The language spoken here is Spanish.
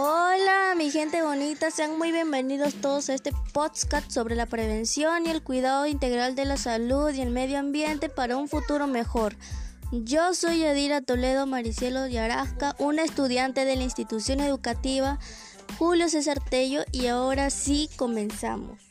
Hola, mi gente bonita, sean muy bienvenidos todos a este podcast sobre la prevención y el cuidado integral de la salud y el medio ambiente para un futuro mejor. Yo soy Yadira Toledo Maricielo Yarasca, una estudiante de la institución educativa Julio César Tello y ahora sí comenzamos.